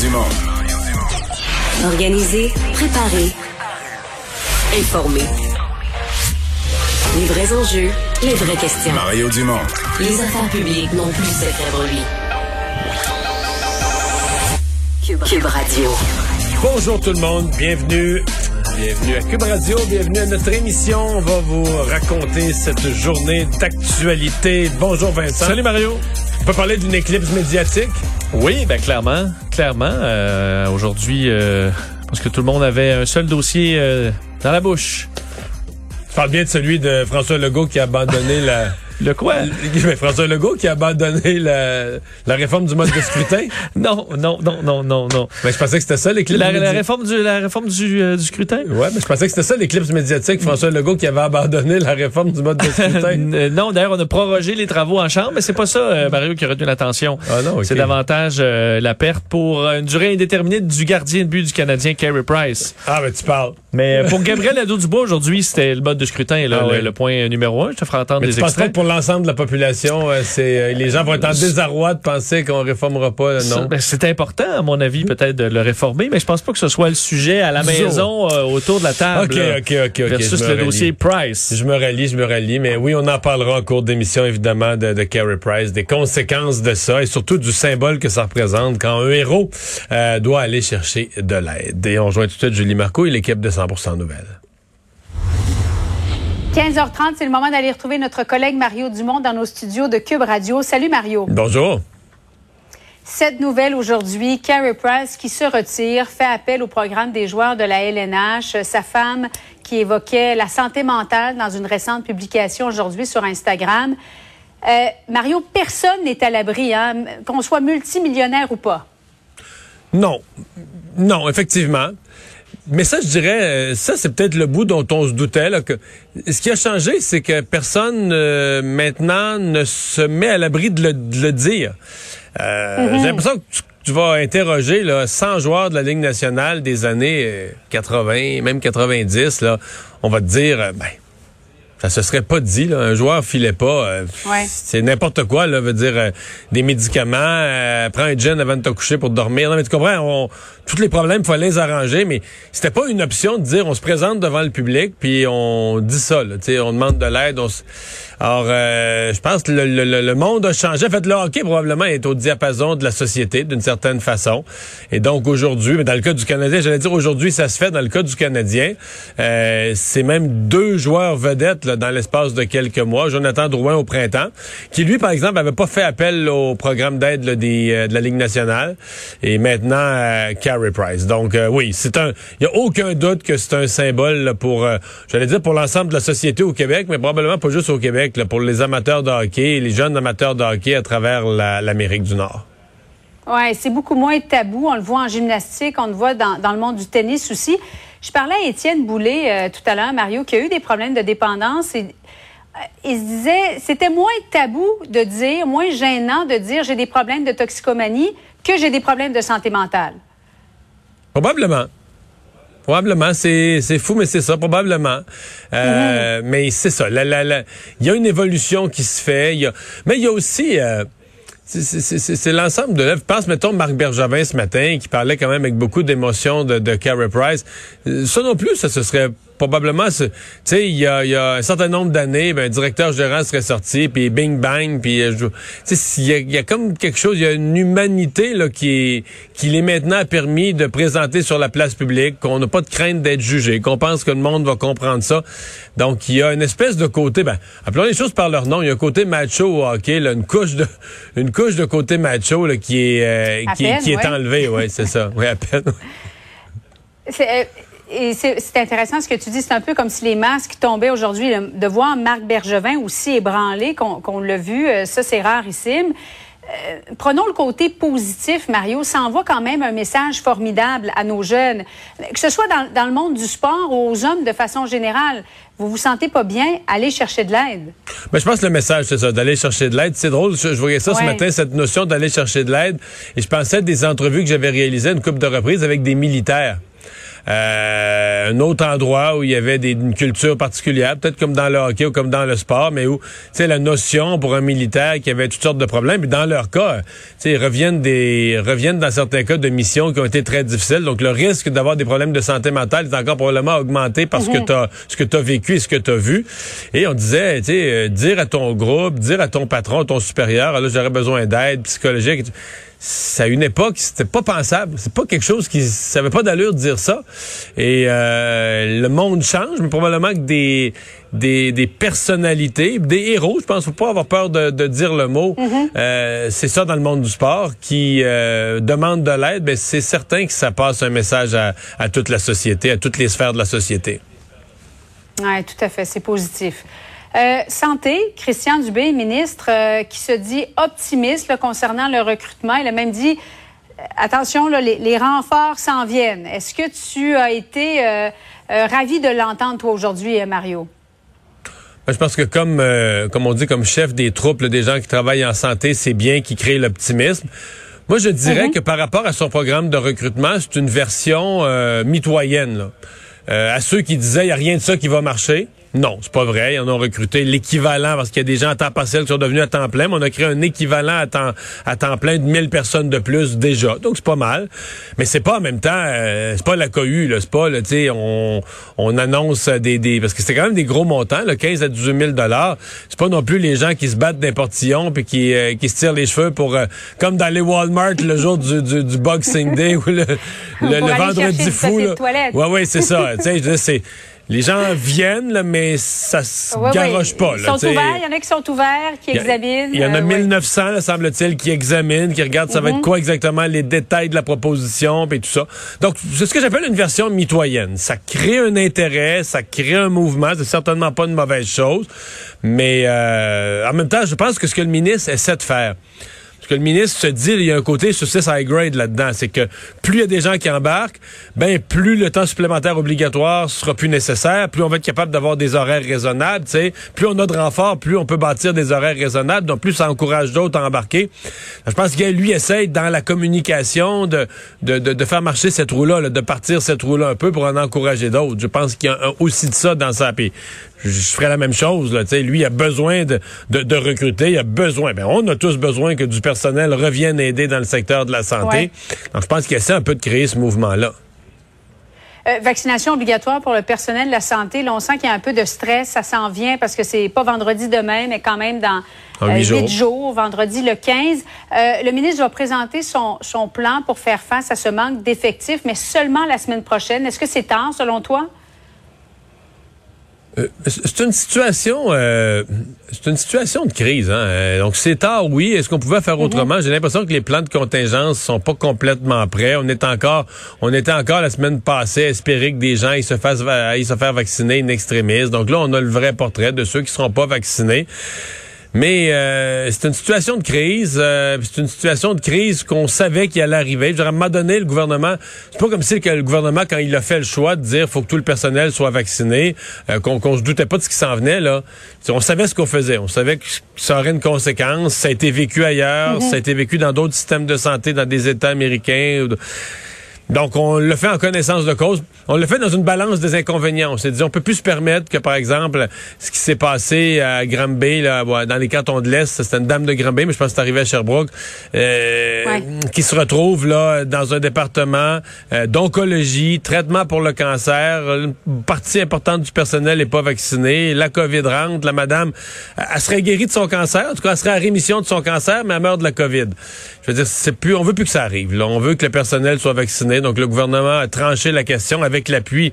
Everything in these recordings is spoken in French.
Dumont. Organiser, préparer, informer. Les vrais enjeux, les vraies questions. Mario Dumont. Les affaires publiques n'ont plus cette pour lui. Cube, Cube Radio. Bonjour tout le monde, bienvenue. Bienvenue à Cube Radio, bienvenue à notre émission. On va vous raconter cette journée d'actualité. Bonjour Vincent. Salut Mario. On peut parler d'une éclipse médiatique? Oui, ben clairement, clairement. Euh, Aujourd'hui, euh, parce que tout le monde avait un seul dossier euh, dans la bouche. Tu parles bien de celui de François Legault qui a abandonné la... Le quoi? Mais François Legault qui a abandonné la, la réforme du mode de scrutin. non, non, non, non, non, non. Mais je pensais que c'était ça l'éclipse La, la réforme du, la réforme du, euh, du scrutin? Ouais, mais je pensais que c'était ça l'éclipse médiatique, François Legault qui avait abandonné la réforme du mode de scrutin. Euh, non, d'ailleurs, on a prorogé les travaux en chambre, mais c'est pas ça, euh, Mario, qui a retenu l'attention. Ah non, ok. C'est davantage euh, la perte pour une durée indéterminée du gardien de but du Canadien, Carey Price. Ah, mais tu parles. Mais pour Gabriel Nadeau-Dubois, aujourd'hui, c'était le mode de scrutin, là, Ah le, le point numéro un. Je te ferai entendre Mais des tu penserais que extraits. pour l'ensemble de la population, euh, c'est euh, les gens vont être en désarroi de penser qu'on réformera pas, Ça, non? ben, c'est important, à mon avis, peut-être de le réformer, mais je pense pas que ce soit le sujet à la maison euh, autour de la table. OK, OK, OK, OK. versus le rallie. dossier Price. Je me rallie, je me rallie, mais oui, on en parlera en cours d'émission, évidemment, de, de Carey Price, des conséquences de ça et surtout du symbole que ça représente quand un héros euh, doit aller chercher de l'aide. Et on rejoint tout de suite Julie Marco et l'équipe de 100% Nouvelles. 15h30, c'est le moment d'aller retrouver notre collègue Mario Dumont dans nos studios de Cube Radio. Salut Mario. Bonjour. Cette nouvelle aujourd'hui, Carey Price qui se retire, fait appel au programme des joueurs de la LNH. Sa femme qui évoquait la santé mentale dans une récente publication aujourd'hui sur Instagram. Euh, Mario, personne n'est à l'abri, hein, qu'on soit multimillionnaire ou pas. Non. Non, effectivement. Mais ça, je dirais, euh, ça, c'est peut-être le bout dont on se doutait. Là, que ce qui a changé, c'est que personne euh, maintenant ne se met à l'abri de le, de le dire. Euh, J'ai l'impression que tu, tu vas interroger là, 100 joueurs de la Ligue nationale des années euh, 80, même 90. Là, on va te dire, euh, ben, ça se serait pas dit. Là, un joueur filait pas. euh, Ouais. C'est n'importe quoi. Là, veut dire euh, des médicaments. euh, prends un gin avant de te coucher pour dormir. Non, mais tu comprends. On, tous les problèmes, fallait les arranger. Mais c'était pas une option de dire on se présente devant le public puis on dit ça. Là, on demande de l'aide. Alors, euh, je pense que le, le- le- monde a changé. En fait, le hockey probablement est au diapason de la société d'une certaine façon. Et donc aujourd'hui, mais dans le cas du Canadien, j'allais dire aujourd'hui, ça se fait. Dans le cas du Canadien, euh, c'est même deux joueurs vedettes là, dans l'espace de quelques mois. Jonathan Drouin au printemps, qui lui, par exemple, avait pas fait appel au programme d'aide euh, de la Ligue nationale. Et maintenant, euh, Donc euh, oui, c'est un. Il y a aucun doute que c'est un symbole pour, euh, j'allais dire pour l'ensemble de la société au Québec, mais probablement pas juste au Québec, pour les amateurs de hockey, les jeunes amateurs de hockey à travers la- l'Amérique du Nord. Oui, c'est beaucoup moins tabou. On le voit en gymnastique, on le voit dans, le monde du tennis aussi. Je parlais à Étienne Boulay euh, tout à l'heure, Mario, qui a eu des problèmes de dépendance il se disait, c'était moins tabou de dire, moins gênant de dire j'ai des problèmes de toxicomanie que j'ai des problèmes de santé mentale. Probablement. Probablement, c'est c'est fou, mais c'est ça, probablement. Euh, Mais c'est ça. la- la- la- Il y a une évolution qui se fait. y a- Mais il y a aussi. euh, c'est- l'ensemble de l'œuvre. Je pense, mettons, Marc Bergevin ce matin, qui parlait quand même avec beaucoup d'émotion de, de Carey Price. Euh, Ça non plus, ça se serait probablement... Tu sais, il y a, y a un certain nombre d'années, ben, un directeur général serait sorti, puis bing bang, puis... euh, Tu sais, il y, a- y a comme quelque chose, il y a une humanité là, qui est qui l'est maintenant permis de présenter sur la place publique, qu'on n'a pas de crainte d'être jugé, qu'on pense que le monde va comprendre ça. Donc, il y a une espèce de côté... Ben, appelons les choses par leur nom. Il y a un côté macho au hockey, là, une couche de une couche de côté macho là, qui est euh, qui, peine, qui est ouais. enlevée, ouais, c'est ça. Oui, à peine. C'est, euh, et c'est intéressant ce que tu dis. C'est un peu comme si les masques tombaient aujourd'hui. De voir Marc Bergevin aussi ébranlé, qu'on l'a vu, euh, ça c'est rarissime. Euh, prenons le côté positif, Mario. Ça envoie quand même un message formidable à nos jeunes. Que ce soit dans, dans le monde du sport ou aux hommes de façon générale. Vous vous sentez pas bien, allez chercher de l'aide. Ben, je pense que le message, c'est ça, d'aller chercher de l'aide. C'est drôle, je, je voyais ça ce matin, cette notion d'aller chercher de l'aide. Et je pensais à des entrevues que j'avais réalisées une couple de reprises avec des militaires. Euh, un autre endroit où il y avait des, une culture particulière, peut-être comme dans le hockey ou comme dans le sport, mais où, tu sais, la notion pour un militaire qui avait toutes sortes de problèmes, et dans leur cas, tu sais, ils reviennent des, reviennent dans certains cas de missions qui ont été très difficiles, donc le risque d'avoir des problèmes de santé mentale est encore probablement augmenté parce que t'as, ce que tu as vécu et ce que tu as vu. Et on disait, tu sais, euh, dire à ton groupe, dire à ton patron, ton supérieur, ah, là, j'aurais besoin d'aide psychologique c'est à une époque, c'était pas pensable. C'est pas quelque chose qui, ça avait pas d'allure de dire ça. Et euh, le monde change, mais probablement que des, des, des personnalités, des héros, je pense, faut pas avoir peur de, de dire le mot. Mm-hmm. euh, c'est ça dans le monde du sport qui euh, demande de l'aide. Ben c'est certain que ça passe un message à, à toute la société, à toutes les sphères de la société. Oui, tout à fait, c'est positif. Euh, santé, Christian Dubé, ministre, euh, qui se dit optimiste là, concernant le recrutement. Il a même dit, euh, attention, là, les, les, renforts s'en viennent. Est-ce que tu as été ravi de l'entendre, toi, aujourd'hui, Mario? Ben, je pense que comme, comme on dit, comme chef des troupes, là, des gens qui travaillent en santé, c'est bien qui créent l'optimisme. Moi, je dirais mm -hmm. que par rapport à son programme de recrutement, c'est une version mitoyenne. Là. à ceux qui disaient, il n'y a rien de ça qui va marcher. Non, c'est pas vrai. Ils en ont recruté l'équivalent parce qu'il y a des gens à temps partiel qui sont devenus à temps plein, mais on a créé un équivalent à temps, à temps plein de 1000 personnes de plus déjà. Donc c'est pas mal. Mais c'est pas en même temps, euh, c'est pas la cohue, là. C'est pas, tu sais, on, on annonce des, des, parce que c'est quand même des gros montants, là, 15 à 18 000 dollars. C'est pas non plus les gens qui se battent d'un portillon puis qui, euh, qui se tirent les cheveux pour, euh, comme dans les Walmart le jour du, du, du Boxing Day ou le, le, le vendredi fou, là. Ouais, ouais, c'est ça. tu sais, c'est, les gens viennent, là, mais ça se oui, garoche oui. pas. Ils là, sont ouverts, il y en a qui sont ouverts, qui examinent. Il y en a euh, 1900, là, semble-t-il, qui examinent, qui regardent ça va Mhm. être quoi exactement les détails de la proposition et tout ça. Donc, c'est ce que j'appelle une version mitoyenne. Ça crée un intérêt, ça crée un mouvement, c'est certainement pas une mauvaise chose, mais euh, en même temps, je pense que ce que le ministre essaie de faire, que le ministre se dit, il y a un côté 6 high grade là-dedans. C'est que plus il y a des gens qui embarquent, ben plus le temps supplémentaire obligatoire sera plus nécessaire, plus on va être capable d'avoir des horaires raisonnables, tu sais. Plus on a de renforts, plus on peut bâtir des horaires raisonnables, donc plus ça encourage d'autres à embarquer. Je pense qu'il lui essaye dans la communication de, de, de, faire marcher cette roue-là, là, de partir cette roue-là un peu pour en encourager d'autres. Je pense qu'il y a aussi de ça dans sa je, je ferais la même chose. Là, lui, il a besoin de, de, de recruter, il a besoin. Ben, on a tous besoin que du personnel revienne aider dans le secteur de la santé. Ouais. Donc, je pense qu'il essaie un peu de créer ce mouvement-là. Euh, vaccination obligatoire pour le personnel de la santé. Là, on sent qu'il y a un peu de stress. Ça s'en vient parce que c'est pas vendredi demain, mais quand même dans euh, huit jours. huit jours, vendredi le 15. Euh, le ministre va présenter son, son plan pour faire face à ce manque d'effectifs, mais seulement la semaine prochaine. Est-ce que c'est tard, selon toi? Euh, c'est une situation, euh, c'est une situation de crise. Hein? Euh, Donc c'est tard, oui. Est-ce qu'on pouvait faire autrement? J'ai l'impression que les plans de contingence sont pas complètement prêts. On est encore, on était encore la semaine passée à espérer que des gens ils se fassent, ils se faire vacciner in extremis. Donc là, on a le vrai portrait de ceux qui seront pas vaccinés. Mais euh, c'est une situation de crise. euh, c'est une situation de crise qu'on savait qu'il allait arriver. Je dire, À un moment donné, le gouvernement, c'est pas comme si que le gouvernement, quand il a fait le choix de dire faut que tout le personnel soit vacciné, euh, qu'on qu'on se doutait pas de ce qui s'en venait là. On savait ce qu'on faisait. On savait que ça aurait une conséquence. Ça a été vécu ailleurs. Ça a été vécu dans d'autres systèmes de santé, dans des États américains. ou de- donc, on le fait en connaissance de cause. On le fait dans une balance des inconvénients. On s'est dit, on peut plus se permettre que, par exemple, ce qui s'est passé à Granby, là, dans les cantons de l'Est, c'était une dame de Granby, mais je pense que c'est arrivé à Sherbrooke, euh, Ouais. qui se retrouve là dans un département euh, d'oncologie, traitement pour le cancer. Une partie importante du personnel n'est pas vaccinée. La COVID rentre. La madame, elle serait guérie de son cancer. En tout cas, elle serait à rémission de son cancer, mais elle meurt de la COVID. Je veux dire, c'est plus, on veut plus que ça arrive. Là. On veut que le personnel soit vacciné. Donc, le gouvernement a tranché la question avec l'appui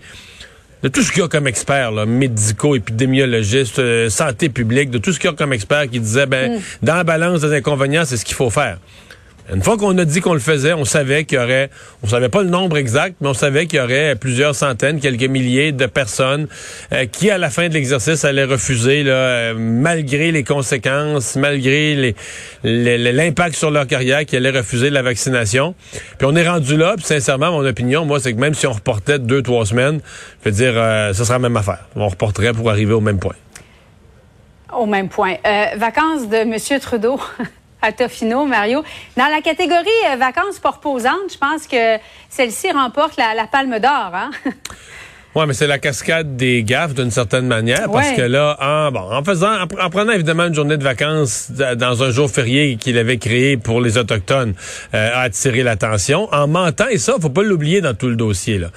de tout ce qu'il y a comme experts, là, médicaux, épidémiologistes, euh, santé publique, de tout ce qu'il y a comme experts qui disaient, ben, dans la balance des inconvénients, c'est ce qu'il faut faire. Une fois qu'on a dit qu'on le faisait, on savait qu'il y aurait, on savait pas le nombre exact, mais on savait qu'il y aurait plusieurs centaines, quelques milliers de personnes euh, qui, à la fin de l'exercice, allaient refuser, là, euh, malgré les conséquences, malgré les- les- les- l'impact sur leur carrière, qui allaient refuser la vaccination. Puis on est rendu là, puis sincèrement, mon opinion, moi, c'est que même si on reportait de deux, trois semaines, je veux dire, euh, ce sera la même affaire. On reporterait pour arriver au même point. Au même point. Euh, vacances de M. Trudeau. à Tofino, Mario. Dans la catégorie euh, vacances pas reposantes, je pense que celle-ci remporte la, la palme d'or. Hein? Oui, mais c'est la cascade des gaffes d'une certaine manière, parce Ouais. que là, en, bon, en faisant, en, pr- en prenant évidemment une journée de vacances dans un jour férié qu'il avait créé pour les autochtones, euh, a attiré l'attention. En mentant, et ça, faut pas l'oublier dans tout le dossier. Là.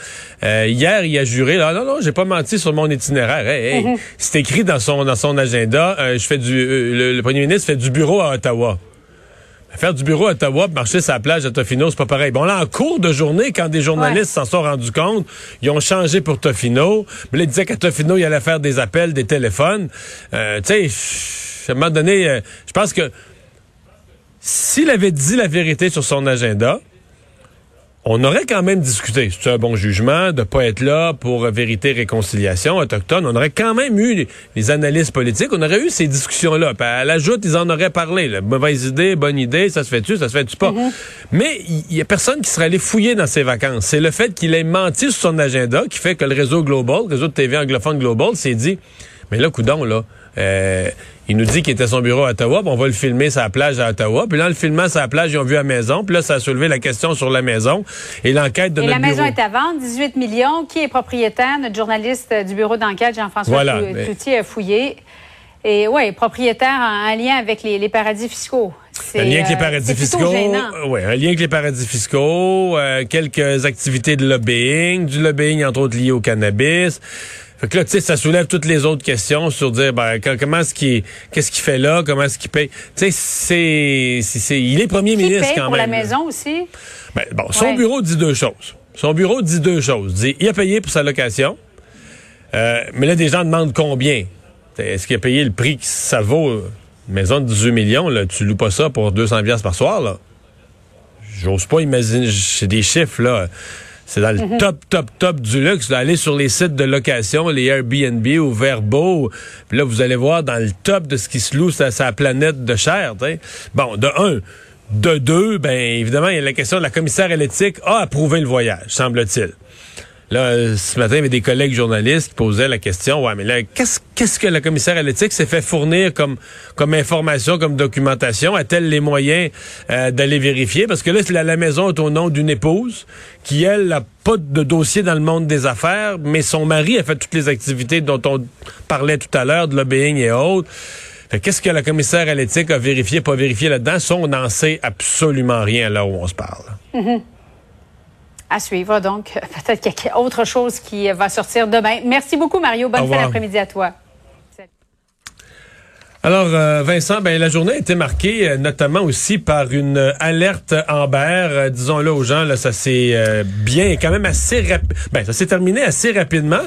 Euh, hier, il a juré, là, non, non, j'ai pas menti sur mon itinéraire. Hey, hey, C'est écrit dans son dans son agenda. euh, je fais du, le, le premier ministre fait du bureau à Ottawa. Faire du bureau à Ottawa, marcher sur la plage à Tofino, c'est pas pareil. Bon, là, en cours de journée, quand des journalistes s'en sont rendus compte, ils ont changé pour Tofino. Mais là, ils disaient qu'à Tofino, il allait faire des appels, des téléphones. Euh, tu sais, à un moment donné, euh, je pense que s'il avait dit la vérité sur son agenda, on aurait quand même discuté. C'est un bon jugement de pas être là pour vérité réconciliation autochtone. On aurait quand même eu les, les analyses politiques. On aurait eu ces discussions-là. À l'ajoute, ils en auraient parlé. là. Mauvaise idée, bonne idée, ça se fait-tu, ça se fait-tu pas? Mais il y, a personne qui serait allé fouiller dans ses vacances. C'est le fait qu'il ait menti sur son agenda qui fait que le réseau Global, le réseau de TV anglophone Global, s'est dit, mais là, coudon, là, euh, il nous dit qu'il était à son bureau à Ottawa, puis on va le filmer la plage à Ottawa. Puis là, en le filmant la plage, ils ont vu la maison. Puis là, ça a soulevé la question sur la maison et l'enquête de Et notre la maison bureau. est à vendre, 18 millions. Qui est propriétaire? Notre journaliste euh, du bureau d'enquête, Jean-François Voilà, mais- a fouillé. Et oui, propriétaire en, en lien avec les, les paradis fiscaux. Un lien avec les euh, paradis fiscaux. euh, ouais, un lien avec les paradis fiscaux, euh, quelques activités de lobbying, du lobbying entre autres lié au cannabis. Fait que là, tu sais, ça soulève toutes les autres questions sur dire, ben, co- comment est-ce qu'il, qu'est-ce qu'il fait là, comment est-ce qu'il paye? Tu sais, c'est, c'est, c'est- il est premier Qui ministre paye quand pour même. la là. maison aussi? Ben, bon, son Ouais. bureau dit deux choses. Son bureau dit deux choses. Dit, il a payé pour sa location, euh, mais là, des gens demandent combien. Est-ce qu'il a payé le prix que ça vaut? euh, Une maison de 18 millions, là, tu loues pas ça pour 200 pièces par soir, là? J'ose pas imaginer, c'est des chiffres, là. C'est dans le Mhm. top, top, top du luxe. Allez sur les sites de location, les Airbnb ou Verbo. Puis là, vous allez voir dans le top de ce qui se loue sur sa planète de chair. t'sais. Bon, de un. De deux, ben évidemment, il y a la question de la commissaire à l'éthique a approuvé le voyage, semble-t-il. Là, euh, ce matin, il y avait des collègues journalistes qui posaient la question, ouais, mais là, qu'est-ce qu'est-ce que la commissaire à l'éthique s'est fait fournir comme comme information, comme documentation? A-t-elle les moyens euh, d'aller vérifier? Parce que là, la, maison est au nom d'une épouse qui elle n'a pas de dossier dans le monde des affaires, mais son mari a fait toutes les activités dont on parlait tout à l'heure, de lobbying et autres. Qu'est-ce que la commissaire à l'éthique a vérifié, pas vérifié là-dedans? On n'en sait absolument rien là où on se parle. À suivre, donc. Peut-être qu'il y a autre chose qui va sortir demain. Merci beaucoup, Mario. Bonne fin d'après-midi à toi. Alors, euh, Vincent, ben, la journée a été marquée euh, notamment aussi par une euh, alerte Amber. Euh, Disons-le aux gens, là, ça s'est bien, quand même assez rapide. Ben, ça s'est terminé assez rapidement,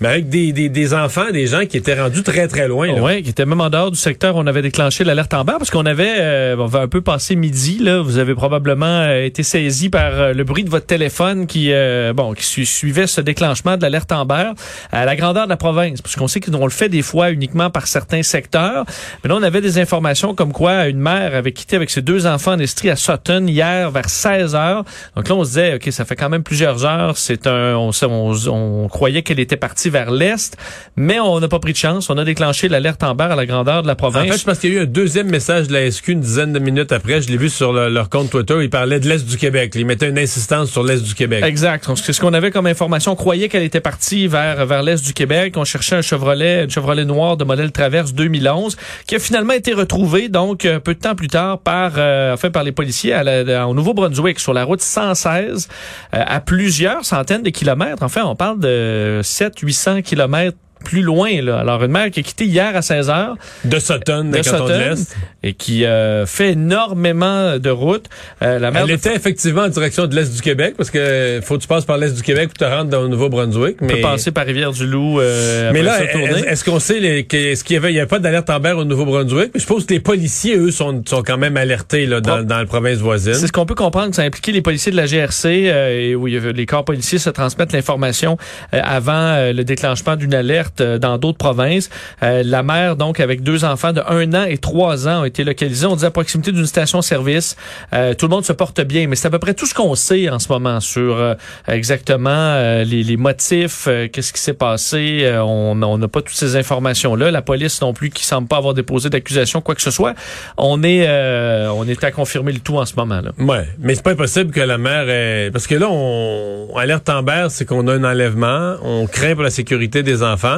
mais avec des, des, des enfants, des gens qui étaient rendus très, très loin. Oui, qui était même en dehors du secteur on avait déclenché l'alerte en bas parce qu'on avait, euh, on va un peu passer midi là. Vous avez probablement euh, été saisi par euh, le bruit de votre téléphone qui, euh, bon, qui su- suivait ce déclenchement de l'alerte Amber à la grandeur de la province, parce qu'on sait qu'on le fait des fois uniquement par certains secteurs. Mais là, on avait des informations comme quoi une mère avait quitté avec ses deux enfants en Estrie à Sutton hier vers 16 heures. Donc là, on se disait, ok, ça fait quand même plusieurs heures. C'est un, on, on, on croyait qu'elle était partie vers l'est, mais on n'a pas pris de chance. On a déclenché l'alerte Amber à la grandeur de la En province. fait, je pense qu'il y a eu un deuxième message de la SQ une dizaine de minutes après. Je l'ai vu sur le- leur compte Twitter. Ils parlaient de l'Est du Québec. Ils mettaient une insistance sur l'Est du Québec. Exact. Donc, C'est ce qu'on avait comme information. On croyait qu'elle était partie vers, vers l'est du Québec. On cherchait un Chevrolet, un Chevrolet noir de modèle Traverse 2011, qui a finalement été retrouvé, donc, euh, peu de temps plus tard, par, euh, enfin, par les policiers à la- au Nouveau-Brunswick, sur la route 116, euh, à plusieurs centaines de kilomètres. Enfin, on parle de 700-800 kilomètres plus loin. Là. Alors, une mère qui a quitté hier à 16 heures De Sutton, de de Sutton l'Est. et qui euh, fait énormément de routes. Euh, la mère Elle de- était effectivement en direction de l'Est du Québec parce que faut que tu passes par l'Est du Québec pour te rendre dans le Nouveau-Brunswick. Mais... passer par Rivière-du-Loup. Euh, Mais là, est-ce qu'on sait les- est-ce qu'il y avait, il y avait pas d'alerte Amber au Nouveau-Brunswick? Mais je suppose que les policiers, eux, sont, sont quand même alertés là, dans, dans la province voisine. C'est ce qu'on peut comprendre, que ça a impliqué les policiers de la GRC, euh, et où les corps policiers se transmettent l'information euh, avant euh, le déclenchement d'une alerte alerte dans d'autres provinces. la mère, donc, avec deux enfants de un an et trois ans, ont été localisés. On dit à proximité d'une station-service. tout le monde se porte bien, mais c'est à peu près tout ce qu'on sait en ce moment sur exactement les, motifs, qu'est-ce qui s'est passé. on n'a pas toutes ces informations-là. La police non plus qui semble pas avoir déposé d'accusation, quoi que ce soit. On est, on est à confirmer le tout en ce moment. Là. Ouais, mais c'est pas impossible que la mère. Parce que là, on alerte en c'est qu'on a un enlèvement, on craint pour la sécurité des enfants.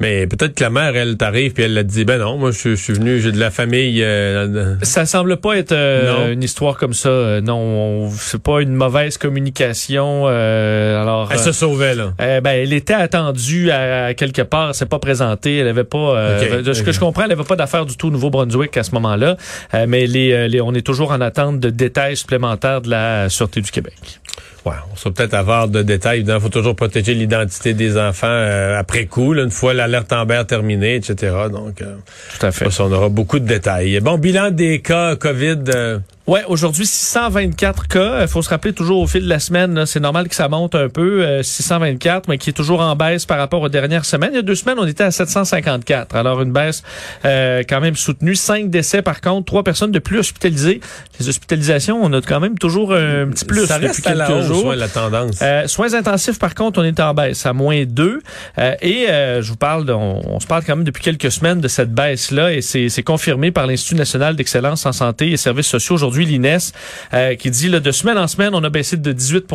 Mais peut-être que la mère, elle t'arrive puis elle a dit ben non, moi je, suis venu, j'ai de la famille. Euh, ça semble pas être euh, une histoire comme ça. Euh, non, c'est pas une mauvaise communication. alors elle se sauvait là. ben elle était attendue à, quelque part, c'est pas présentée, elle avait pas. de ce que je comprends, elle avait pas d'affaires du tout au Nouveau-Brunswick à ce moment-là. mais les, les, on est toujours en attente de détails supplémentaires de la sûreté du Québec. Ouais, on sera peut-être avoir de détails. Il faut toujours protéger l'identité des enfants euh, après coup, une fois l'alerte Amber terminée, etc. Donc, euh, tout à fait. on aura beaucoup de détails. Bon, bilan des cas COVID. Euh, Ouais, aujourd'hui 624 cas. Il faut se rappeler toujours au fil de la semaine, c'est normal que ça monte un peu, 624, euh, mais qui est toujours en baisse par rapport aux dernières semaines. Il y a deux semaines, on était à 754. Alors une baisse euh, quand même soutenue. Cinq décès par contre, trois personnes de plus hospitalisées. Les hospitalisations, on a quand même toujours un petit plus ça depuis quelques la jours. la tendance. Euh, soins intensifs par contre, on est en baisse à moins deux. et je vous parle, de, on, se parle quand même depuis quelques semaines de cette baisse là, et c'est confirmé par l'Institut national d'excellence en santé et services sociaux aujourd'hui l'INES, euh, qui dit là, de semaine en semaine, on a baissé de 18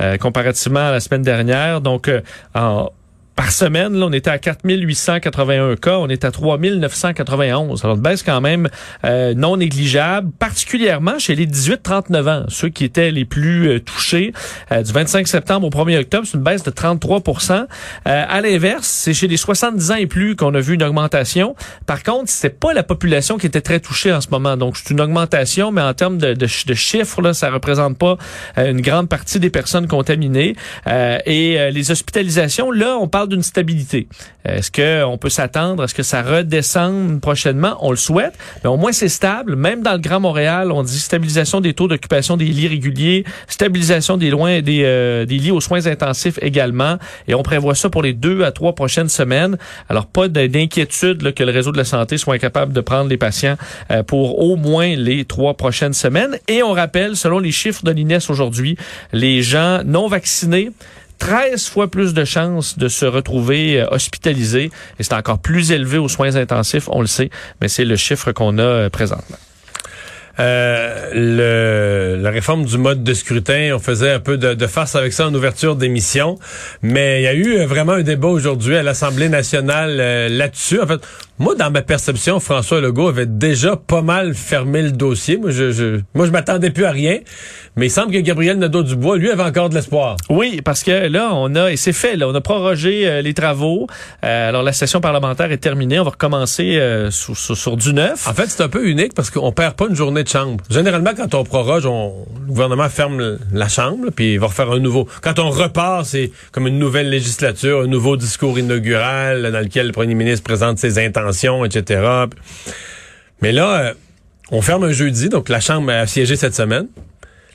euh, comparativement à la semaine dernière. Donc, euh, en par semaine, là, on était à 4881 cas, on est à 3991. Alors, une baisse quand même euh, non négligeable, particulièrement chez les 18-39 ans, ceux qui étaient les plus euh, touchés. Euh, du 25 septembre au 1er octobre, c'est une baisse de 33% À l'inverse, c'est chez les 70 ans et plus qu'on a vu une augmentation. Par contre, c'est pas la population qui était très touchée en ce moment. Donc, c'est une augmentation, mais en termes de, chiffres, là, ça représente pas une grande partie des personnes contaminées. et les hospitalisations, là, on parle d'une stabilité. Est-ce qu'on peut s'attendre à ce que ça redescende prochainement? On le souhaite. Mais au moins, c'est stable. Même dans le Grand Montréal, on dit stabilisation des taux d'occupation des lits réguliers, stabilisation des, loin, des, euh, des lits aux soins intensifs également. Et on prévoit ça pour les deux à trois prochaines semaines. Alors, pas d'inquiétude que le réseau de la santé soit incapable de prendre les patients euh, pour au moins les trois prochaines semaines. Et on rappelle, selon les chiffres de l'INES aujourd'hui, les gens non vaccinés 13 fois plus de chances de se retrouver euh, hospitalisés et c'est encore plus élevé aux soins intensifs, on le sait, mais c'est le chiffre qu'on a euh, présentement. Euh, la réforme du mode de scrutin, on faisait un peu de, de avec ça en ouverture d'émission, mais il y a eu vraiment un débat aujourd'hui à l'Assemblée nationale là-dessus. En fait, moi, dans ma perception, François Legault avait déjà pas mal fermé le dossier. Moi, je, je moi, je m'attendais plus à rien, mais il semble que Gabriel Nadeau-Dubois, lui, avait encore de l'espoir. Oui, parce que là, on a, et c'est fait, là, on a prorogé les travaux. alors, la session parlementaire est terminée. On va recommencer sur, sur, sur, du neuf. En fait, c'est un peu unique parce qu'on perd pas une journée de chambre. Généralement, quand on proroge, on, le gouvernement ferme la chambre, puis il va refaire un nouveau. Quand on repart, c'est comme une nouvelle législature, un nouveau discours inaugural dans lequel le premier ministre présente ses intentions, etc. Mais là, euh, on ferme un jeudi, donc la chambre a siégé cette semaine.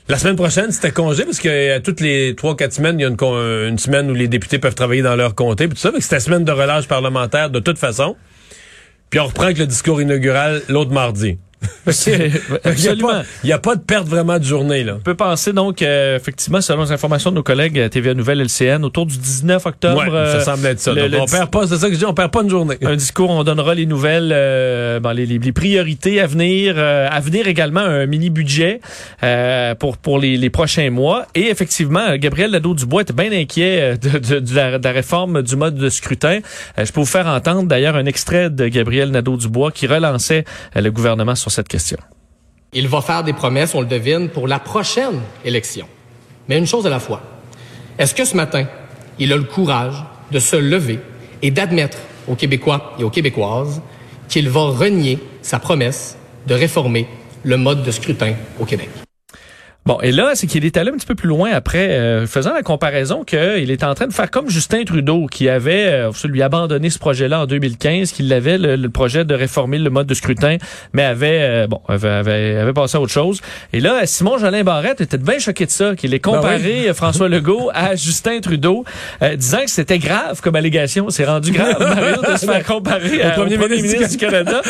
La semaine prochaine, c'était congé parce que euh, toutes les trois, quatre semaines, il y a une, semaine où les députés peuvent travailler dans leur comté, puis tout ça. C'était semaine de relâche parlementaire de toute façon. Puis on reprend avec le discours inaugural l'autre mardi. Absolument. Il n'y a, pas de perte vraiment de journée. Là. On peut penser donc, euh, effectivement, selon les informations de nos collègues à TVA Nouvelle LCN, autour du 19 octobre. ça euh, semble être ça. on perd pas, c'est ça que je dis, on perd pas une journée. Un discours, on donnera les nouvelles, euh, les, les, priorités à venir, à venir également un mini budget pour pour les, les, prochains mois. Et effectivement, Gabriel Nadeau-Dubois était bien inquiet de, de, de, la, de, la, réforme du mode de scrutin. je peux vous faire entendre d'ailleurs un extrait de Gabriel Nadeau-Dubois qui relançait le gouvernement sur cette Il va faire des promesses, on le devine, pour la prochaine élection. Mais une chose à la fois. Est-ce que ce matin, il a le courage de se lever et d'admettre aux Québécois et aux Québécoises qu'il va renier sa promesse de réformer le mode de scrutin au Québec? Bon, et là, c'est qu'il est allé un petit peu plus loin après, euh, faisant la comparaison qu'il est en train de faire comme Justin Trudeau, qui avait euh, lui abandonné ce projet-là en 2015, qu'il avait le, projet de réformer le mode de scrutin, mais avait euh, bon avait, avait, avait, passé à autre chose. Et là, Simon Jolin Barrette était bien choqué de ça, qu'il ait ben comparé François Legault à Justin Trudeau, disant que c'était grave comme allégation. C'est rendu grave, Mario, de se faire comparer au premier, ministre, du Canada.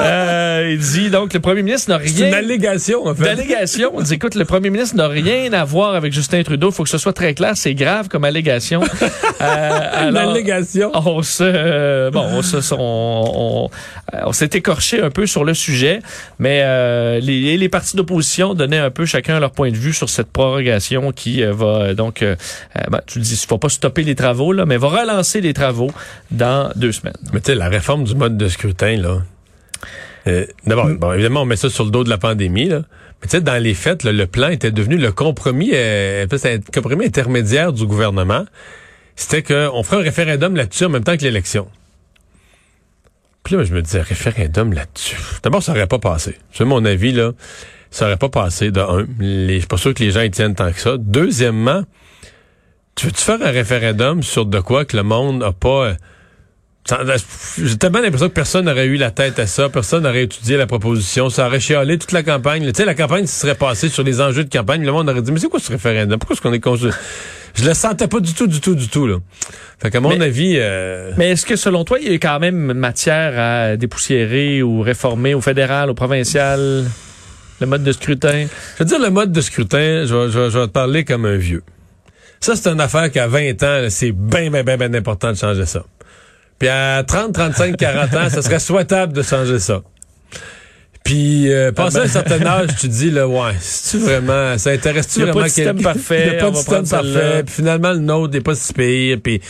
il dit donc le premier ministre n'a rien. C'est une allégation, en fait. D'allégation. On dit écoute, le premier ministre n'a rien à voir avec Justin Trudeau. Il faut que ce soit très clair. C'est grave comme allégation. euh, Une allégation. On se, euh, bon, on se, on, euh, on, s'est écorché un peu sur le sujet, mais euh, les, les partis d'opposition donnaient un peu chacun leur point de vue sur cette prorogation qui va donc, ben, tu le dis, il faut pas stopper les travaux là, mais va relancer les travaux dans deux semaines. Mais tu sais, la réforme du mode de scrutin là. D'abord, bon, évidemment, on met ça sur le dos de la pandémie là. Mais tu sais, dans les faits, le plan était devenu le compromis, euh, un compromis intermédiaire du gouvernement. C'était qu'on ferait un référendum là-dessus en même temps que l'élection. Puis là, je me disais, référendum là-dessus? D'abord, ça aurait pas passé. C'est mon avis, là. Ça aurait pas passé, de un. Je suis pas sûr que les gens y tiennent tant que ça. Deuxièmement, tu veux-tu faire un référendum sur de quoi que le monde n'a pas... J'ai tellement l'impression que personne n'aurait eu la tête à ça, personne n'aurait étudié la proposition, ça aurait chialé toute la campagne. Tu sais, la campagne se serait passée sur les enjeux de campagne, le monde aurait dit, mais c'est quoi ce référendum? Pourquoi est-ce qu'on est conçu? Je le sentais pas du tout, du tout, du tout, là. Fait qu'à mon avis... Euh... Mais est-ce que, selon toi, il y a quand même matière à dépoussiérer ou réformer au fédéral, au provincial, le mode de scrutin? Je veux dire, le mode de scrutin, je vais, je vais, te parler comme un vieux. Ça, c'est une affaire qu'à 20 ans, c'est bien, bien, bien, bien important de changer ça. Puis à 30, 35, 40 ans, ça serait souhaitable de changer ça. Puis, euh, passé un certain âge, tu dis, là, ouais, c'est-tu vraiment, ça intéresse-tu vraiment quelqu'un? Il n'y a pas de système parfait. Il n'y a pas de système parfait. Puis finalement, le nôtre n'est pas si pire. Puis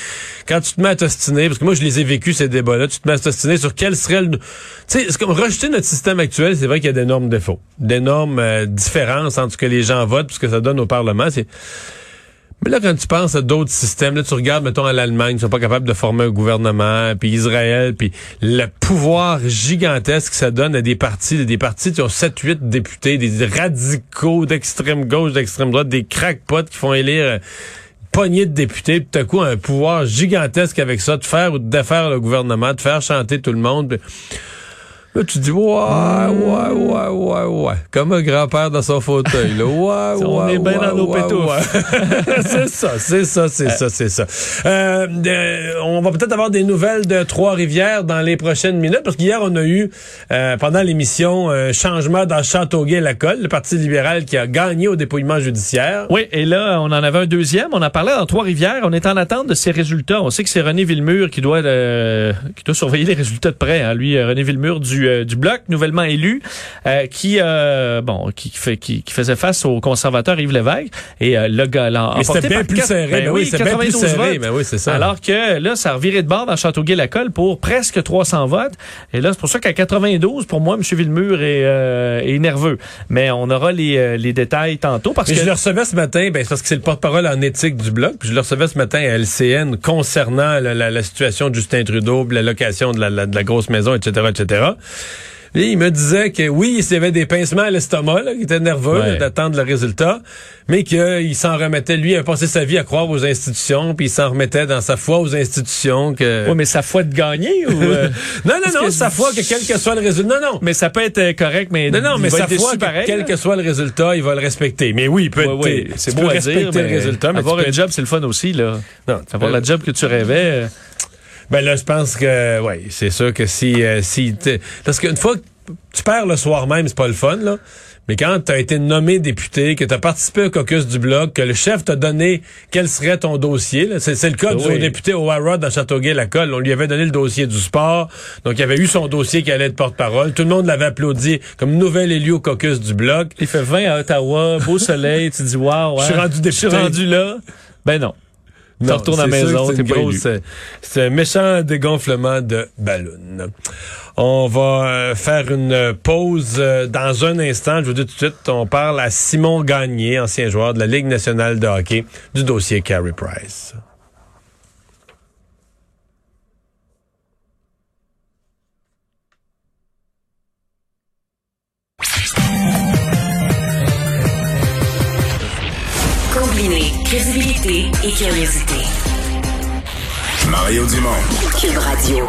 quand tu te mets à t'ostiner, parce que moi, je les ai vécus, ces débats-là, tu te mets à t'ostiner sur quel serait le... Tu sais, comme rejeter notre système actuel, c'est vrai qu'il y a d'énormes défauts. D'énormes euh, différences entre ce que les gens votent et ce que ça donne au Parlement. C'est mais là, quand tu penses à d'autres systèmes, là, tu regardes, mettons, à l'Allemagne, ils sont pas capables de former un gouvernement, puis Israël, puis le pouvoir gigantesque que ça donne à des partis, des partis qui ont 7-8 députés, des radicaux d'extrême gauche, d'extrême droite, des crackpots qui font élire euh, poignée de députés, puis tout à coup, un pouvoir gigantesque avec ça, de faire ou de défaire le gouvernement, de faire chanter tout le monde. Là, tu dis, ouais, ouais, ouais, ouais, ouais. Comme un grand-père dans son fauteuil, là. Ouais, ouais, On est bien dans nos pétous. c'est ça, c'est ça, c'est ça, c'est ça. Euh, euh, on va peut-être avoir des nouvelles de Trois-Rivières dans les prochaines minutes, parce qu'hier, on a eu, euh, pendant l'émission, un changement dans Châteauguay-Lacolle, le Parti libéral qui a gagné au dépouillement judiciaire. Oui, et là, on en avait un deuxième. On a parlé dans Trois-Rivières. On est en attente de ces résultats. On sait que c'est René Villemur qui doit, qui doit surveiller les résultats de près. Hein. Lui, René Villemur du euh, du, bloc nouvellement élu euh, qui euh, bon qui, fait qui, faisait face au conservateur Yves Lévesque et le gars là c'était bien plus serré ben, oui, c'était bien plus serré mais oui c'est ça. Alors que là ça a reviré de bord dans Châteauguay-Lacolle pour presque 300 votes. Et là c'est pour ça qu'à 92 pour moi M. Villemur est, est nerveux. Mais on aura les, les détails tantôt parce que je le recevais ce matin ben parce que c'est le porte-parole en éthique du bloc je le recevais ce matin à LCN concernant la, situation de Justin Trudeau la location de la, de la grosse maison etc etc il me disait que oui, il avait des pincements à l'estomac, qu'il était nerveux d'attendre le résultat, mais qu'il s'en remettait, lui, a passé sa vie à croire aux institutions, puis il s'en remettait dans sa foi aux institutions. Que... Oui, mais sa foi de gagner ou... Euh, non, non, non, sa foi que quel que soit le résultat... Non, non. Mais ça peut être euh, correct, mais... Non, non, mais sa foi que quel que soit le résultat, il va le respecter. Mais oui, il peut être... c'est beau à respecter dire, le résultat, mais avoir un job, c'est le fun aussi, là. Non, avoir la job que tu rêvais... Ben là, je pense que oui, c'est sûr que si euh, si parce qu'une fois que tu perds le soir même, c'est pas le fun là. Mais quand tu as été nommé député, que tu as participé au caucus du bloc, que le chef t'a donné quel serait ton dossier, c'est le cas du député Harrod dans Châteauguay-Lacolle. On lui avait donné le dossier du sport, donc il avait eu son dossier qui allait être porte-parole. Tout le monde l'avait applaudi comme nouvel élu au caucus du bloc. Il fait 20 à Ottawa, beau soleil, tu dis waouh, je suis rendu député. Je suis rendu là. Ben non. Tu retournes à la maison, t'es pas C'est un méchant dégonflement de ballon. On va euh, faire une pause euh, dans un instant. Je vous dis tout de suite, on parle à Simon Gagné, ancien joueur de la Ligue nationale de hockey, du dossier Carey Price. Et curiosité. Mario Dumont. Cube Radio.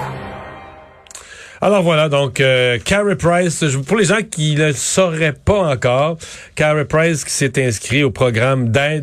Alors voilà, donc euh, Carey Price, pour les gens qui ne le sauraient pas encore, Carey Price qui s'est inscrit au programme d'aide